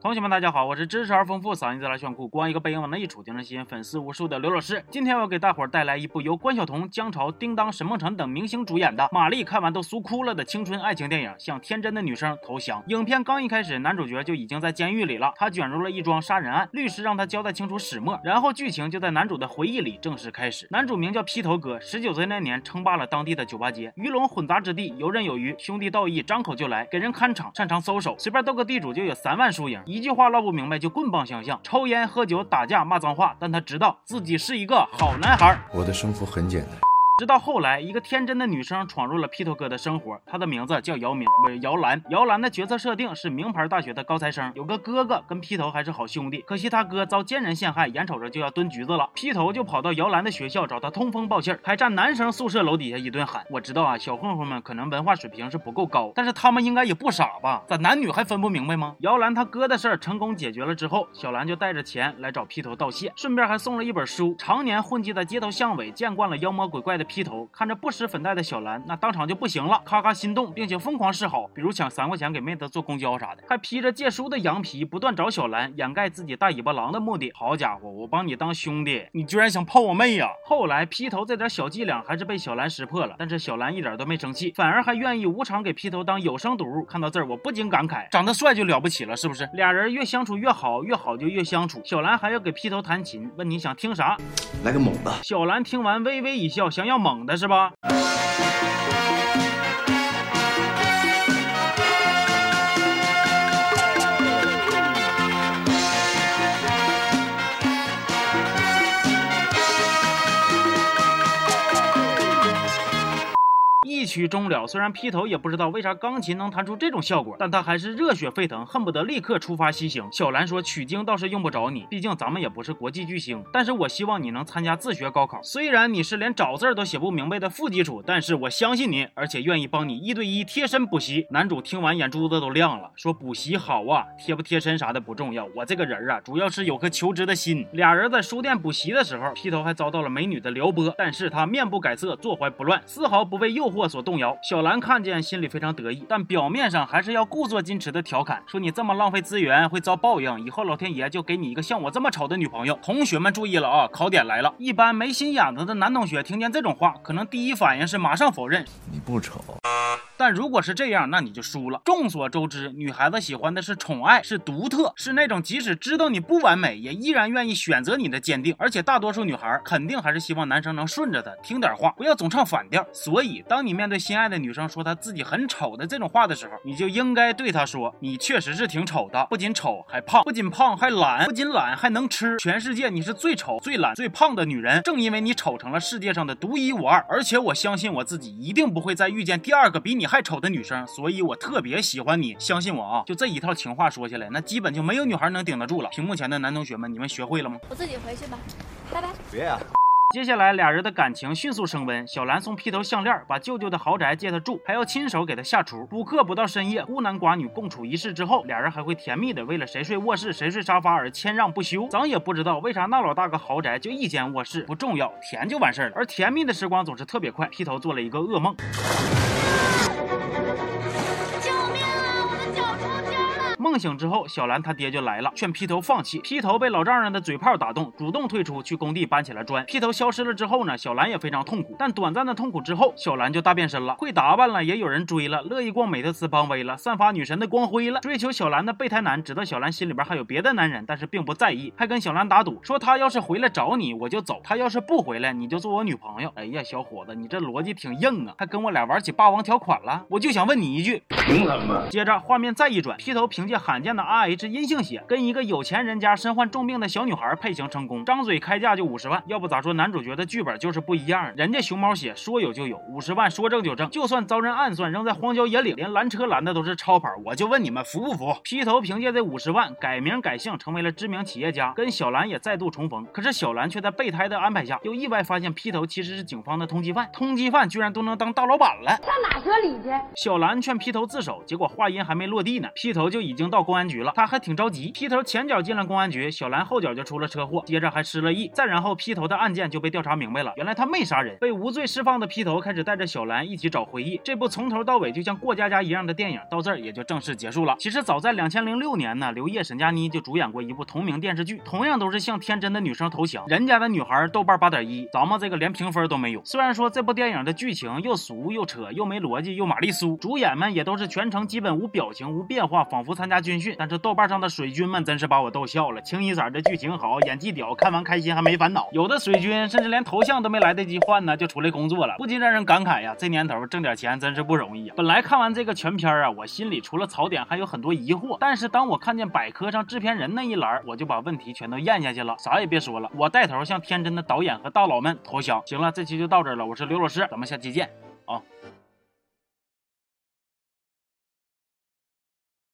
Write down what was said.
同学们，大家好，我是知识而丰富、嗓音自来炫酷、光一个背影往那一杵就能吸引粉丝无数的刘老师。今天我给大伙儿带来一部由关晓彤、姜潮、叮当、沈梦辰等明星主演的，玛丽看完都酥哭了的青春爱情电影《向天真的女生投降》。影片刚一开始，男主角就已经在监狱里了，他卷入了一桩杀人案，律师让他交代清楚始末，然后剧情就在男主的回忆里正式开始。男主名叫披头哥，十九岁那年称霸了当地的酒吧街，鱼龙混杂之地，游刃有余，兄弟道义，张口就来，给人看场，擅长搜手，随便斗个地主就有三万输赢，一句话唠不明。白就棍棒相向，抽烟喝酒打架骂脏话，但他知道自己是一个好男孩。我的生活很简单。直到后来，一个天真的女生闯入了披头哥的生活，她的名字叫姚明，不是姚兰。姚兰的角色设定是名牌大学的高材生，有个哥哥跟披头还是好兄弟，可惜他哥遭奸人陷害，眼瞅着就要蹲局子了。披头就跑到姚兰的学校找他通风报信，还站男生宿舍楼底下一顿喊。我知道啊，小混混们可能文化水平是不够高，但是他们应该也不傻吧？咋男女还分不明白吗？姚兰他哥的事儿成功解决了之后，小兰就带着钱来找披头道谢，顺便还送了一本书。常年混迹在街头巷尾，见惯了妖魔鬼怪的披头，看着不。施粉黛的小兰，那当场就不行了，咔咔心动，并且疯狂示好，比如抢三块钱给妹子坐公交啥的，还披着借书的羊皮，不断找小兰掩盖自己大尾巴狼的目的。好家伙，我帮你当兄弟，你居然想泡我妹呀！后来披头这点小伎俩还是被小兰识破了，但是小兰一点都没生气，反而还愿意无偿给披头当有声读物。看到这儿，我不禁感慨，长得帅就了不起了，是不是？俩人越相处越好，越好就越相处。小兰还要给披头弹琴，问你想听啥？来个猛的。小兰听完微微一笑，想要猛的是吧？曲终了，虽然披头也不知道为啥钢琴能弹出这种效果，但他还是热血沸腾，恨不得立刻出发西行。小兰说取经倒是用不着你，毕竟咱们也不是国际巨星，但是我希望你能参加自学高考。虽然你是连找字都写不明白的负基础，但是我相信你，而且愿意帮你一对一贴身补习。男主听完眼珠子都亮了，说补习好啊，贴不贴身啥的不重要，我这个人啊，主要是有颗求知的心。俩人在书店补习的时候，披头还遭到了美女的撩拨，但是他面不改色，坐怀不乱，丝毫不被诱惑。所动摇，小兰看见心里非常得意，但表面上还是要故作矜持的调侃说：“你这么浪费资源会遭报应，以后老天爷就给你一个像我这么丑的女朋友。”同学们注意了啊，考点来了！一般没心眼子的男同学听见这种话，可能第一反应是马上否认：“你不丑。”但如果是这样，那你就输了。众所周知，女孩子喜欢的是宠爱，是独特，是那种即使知道你不完美，也依然愿意选择你的坚定。而且大多数女孩肯定还是希望男生能顺着她，听点话，不要总唱反调。所以，当你面对心爱的女生说她自己很丑的这种话的时候，你就应该对她说：“你确实是挺丑的，不仅丑还胖，不仅胖还懒，不仅懒还能吃。全世界你是最丑、最懒、最胖的女人。正因为你丑成了世界上的独一无二，而且我相信我自己一定不会再遇见第二个比你还丑的女生，所以我特别喜欢你，相信我啊！就这一套情话说下来，那基本就没有女孩能顶得住了。屏幕前的男同学们，你们学会了吗？我自己回去吧，拜拜。别啊！接下来，俩人的感情迅速升温。小兰送披头项链，把舅舅的豪宅借他住，还要亲手给他下厨。补课不到深夜，孤男寡女共处一室之后，俩人还会甜蜜的为了谁睡卧室谁睡沙发而谦让不休。咱也不知道为啥那老大个豪宅就一间卧室，不重要，甜就完事儿了。而甜蜜的时光总是特别快，披头做了一个噩梦。梦醒之后，小兰他爹就来了，劝披头放弃。披头被老丈人的嘴炮打动，主动退出，去工地搬起了砖。披头消失了之后呢，小兰也非常痛苦。但短暂的痛苦之后，小兰就大变身了，会打扮了，也有人追了，乐意逛美特斯邦威了，散发女神的光辉了。追求小兰的备胎男知道小兰心里边还有别的男人，但是并不在意，还跟小兰打赌，说他要是回来找你，我就走；他要是不回来，你就做我女朋友。哎呀，小伙子，你这逻辑挺硬啊，还跟我俩玩起霸王条款了。我就想问你一句，凭什么？接着画面再一转，披头凭借罕见的 RH 阴性血，跟一个有钱人家身患重病的小女孩配型成功，张嘴开价就五十万。要不咋说男主角的剧本就是不一样，人家熊猫血说有就有，五十万说挣就挣，就算遭人暗算扔在荒郊野岭，连拦车拦的都是超跑。我就问你们服不服？披头凭借这五十万改名改姓，成为了知名企业家，跟小兰也再度重逢。可是小兰却在备胎的安排下，又意外发现披头其实是警方的通缉犯，通缉犯居然都能当大老板了。上哪说理去？小兰劝披头自首，结果话音还没落地呢，披头就已经。经到公安局了，他还挺着急。披头前脚进了公安局，小兰后脚就出了车祸，接着还失了忆，再然后披头的案件就被调查明白了，原来他没杀人。被无罪释放的披头开始带着小兰一起找回忆。这部从头到尾就像过家家一样的电影到这儿也就正式结束了。其实早在两千零六年呢，刘烨、沈佳妮就主演过一部同名电视剧，同样都是向天真的女生投降。人家的女孩豆瓣八点一，咱们这个连评分都没有。虽然说这部电影的剧情又俗又扯，又没逻辑，又玛丽苏，主演们也都是全程基本无表情、无变化，仿佛参参加军训。但是豆瓣上的水军们真是把我逗笑了，清一色的剧情好，演技屌，看完开心还没烦恼。有的水军甚至连头像都没来得及换呢，就出来工作了，不禁让人感慨呀，这年头挣点钱真是不容易呀。本来看完这个全片啊，我心里除了槽点还有很多疑惑，但是当我看见百科上制片人那一栏，我就把问题全都咽下去了，啥也别说了，我带头向天真的导演和大佬们投降。行了，这期就到这了，我是刘老师，咱们下期见啊。